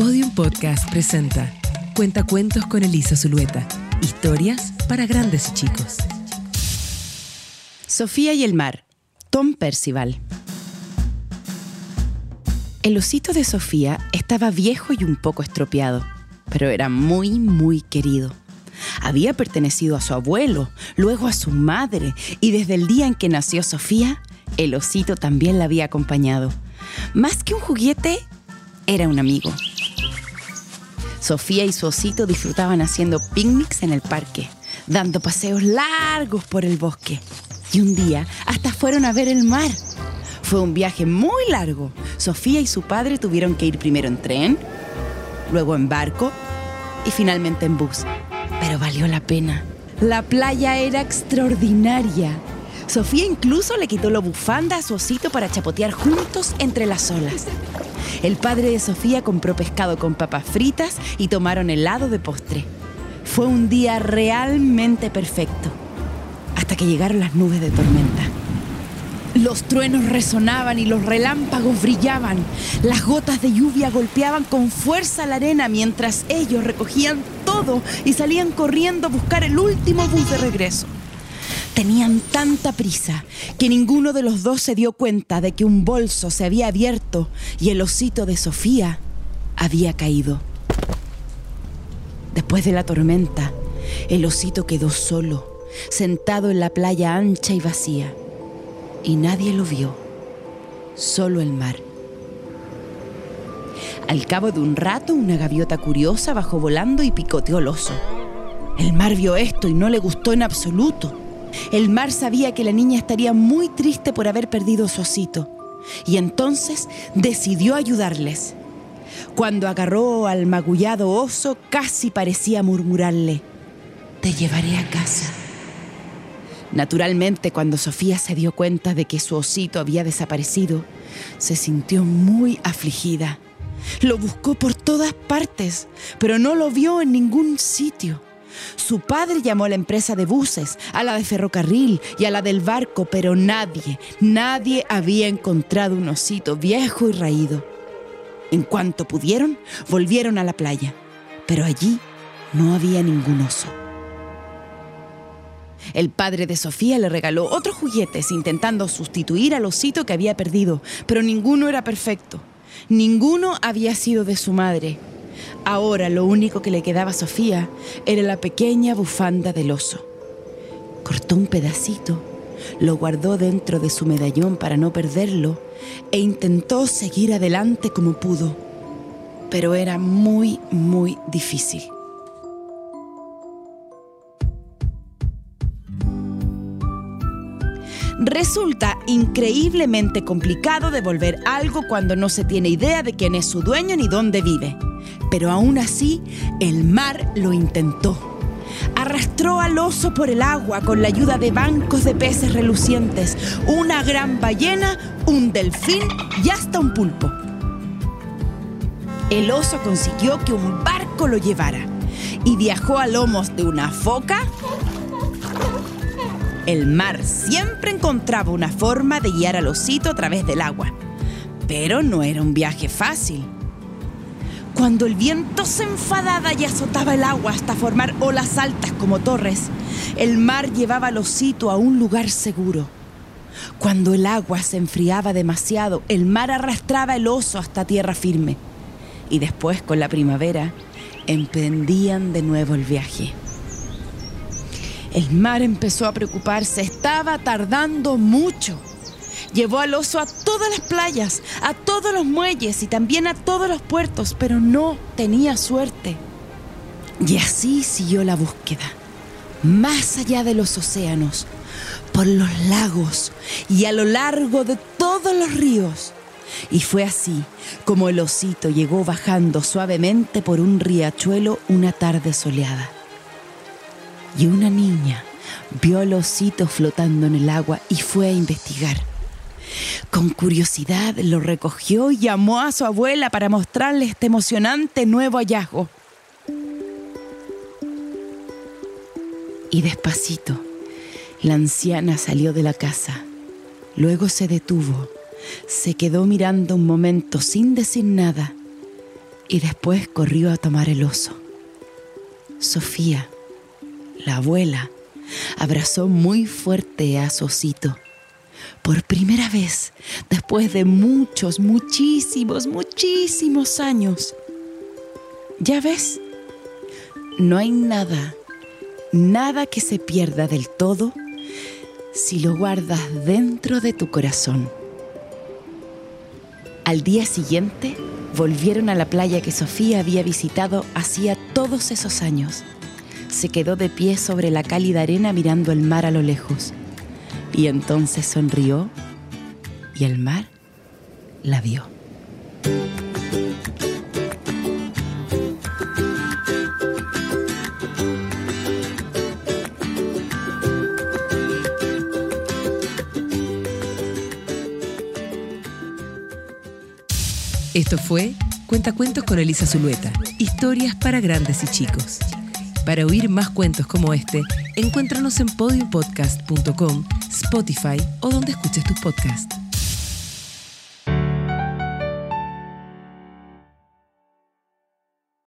Podium Podcast presenta Cuentacuentos con Elisa Zulueta. Historias para grandes y chicos. Sofía y el mar. Tom Percival. El osito de Sofía estaba viejo y un poco estropeado, pero era muy, muy querido. Había pertenecido a su abuelo, luego a su madre, y desde el día en que nació Sofía, el osito también la había acompañado. Más que un juguete, era un amigo. Sofía y su osito disfrutaban haciendo picnics en el parque, dando paseos largos por el bosque. Y un día hasta fueron a ver el mar. Fue un viaje muy largo. Sofía y su padre tuvieron que ir primero en tren, luego en barco y finalmente en bus. Pero valió la pena. La playa era extraordinaria. Sofía incluso le quitó la bufanda a su osito para chapotear juntos entre las olas. El padre de Sofía compró pescado con papas fritas y tomaron helado de postre. Fue un día realmente perfecto, hasta que llegaron las nubes de tormenta. Los truenos resonaban y los relámpagos brillaban. Las gotas de lluvia golpeaban con fuerza la arena mientras ellos recogían todo y salían corriendo a buscar el último bus de regreso. Tenían tanta prisa que ninguno de los dos se dio cuenta de que un bolso se había abierto y el osito de Sofía había caído. Después de la tormenta, el osito quedó solo, sentado en la playa ancha y vacía. Y nadie lo vio, solo el mar. Al cabo de un rato, una gaviota curiosa bajó volando y picoteó al oso. El mar vio esto y no le gustó en absoluto. El mar sabía que la niña estaría muy triste por haber perdido su osito y entonces decidió ayudarles. Cuando agarró al magullado oso, casi parecía murmurarle, te llevaré a casa. Naturalmente, cuando Sofía se dio cuenta de que su osito había desaparecido, se sintió muy afligida. Lo buscó por todas partes, pero no lo vio en ningún sitio. Su padre llamó a la empresa de buses, a la de ferrocarril y a la del barco, pero nadie, nadie había encontrado un osito viejo y raído. En cuanto pudieron, volvieron a la playa, pero allí no había ningún oso. El padre de Sofía le regaló otros juguetes intentando sustituir al osito que había perdido, pero ninguno era perfecto. Ninguno había sido de su madre. Ahora lo único que le quedaba a Sofía era la pequeña bufanda del oso. Cortó un pedacito, lo guardó dentro de su medallón para no perderlo e intentó seguir adelante como pudo. Pero era muy, muy difícil. Resulta increíblemente complicado devolver algo cuando no se tiene idea de quién es su dueño ni dónde vive. Pero aún así, el mar lo intentó. Arrastró al oso por el agua con la ayuda de bancos de peces relucientes, una gran ballena, un delfín y hasta un pulpo. El oso consiguió que un barco lo llevara y viajó a lomos de una foca, el mar siempre encontraba una forma de guiar al osito a través del agua. Pero no era un viaje fácil. Cuando el viento se enfadaba y azotaba el agua hasta formar olas altas como torres, el mar llevaba al osito a un lugar seguro. Cuando el agua se enfriaba demasiado, el mar arrastraba el oso hasta tierra firme. Y después, con la primavera, emprendían de nuevo el viaje. El mar empezó a preocuparse, estaba tardando mucho. Llevó al oso a todas las playas, a todos los muelles y también a todos los puertos, pero no tenía suerte. Y así siguió la búsqueda, más allá de los océanos, por los lagos y a lo largo de todos los ríos. Y fue así como el osito llegó bajando suavemente por un riachuelo una tarde soleada y una niña vio al osito flotando en el agua y fue a investigar. Con curiosidad lo recogió y llamó a su abuela para mostrarle este emocionante nuevo hallazgo. Y despacito, la anciana salió de la casa. Luego se detuvo, se quedó mirando un momento sin decir nada y después corrió a tomar el oso. Sofía, la abuela, abrazó muy fuerte a su osito. Por primera vez, después de muchos, muchísimos, muchísimos años. Ya ves, no hay nada, nada que se pierda del todo si lo guardas dentro de tu corazón. Al día siguiente, volvieron a la playa que Sofía había visitado hacía todos esos años. Se quedó de pie sobre la cálida arena mirando el mar a lo lejos. Y entonces sonrió y el mar la vio. Esto fue Cuentacuentos con Elisa Zulueta. Historias para grandes y chicos. Para oír más cuentos como este, encuéntranos en podiumpodcast.com, Spotify o donde escuches tus podcasts.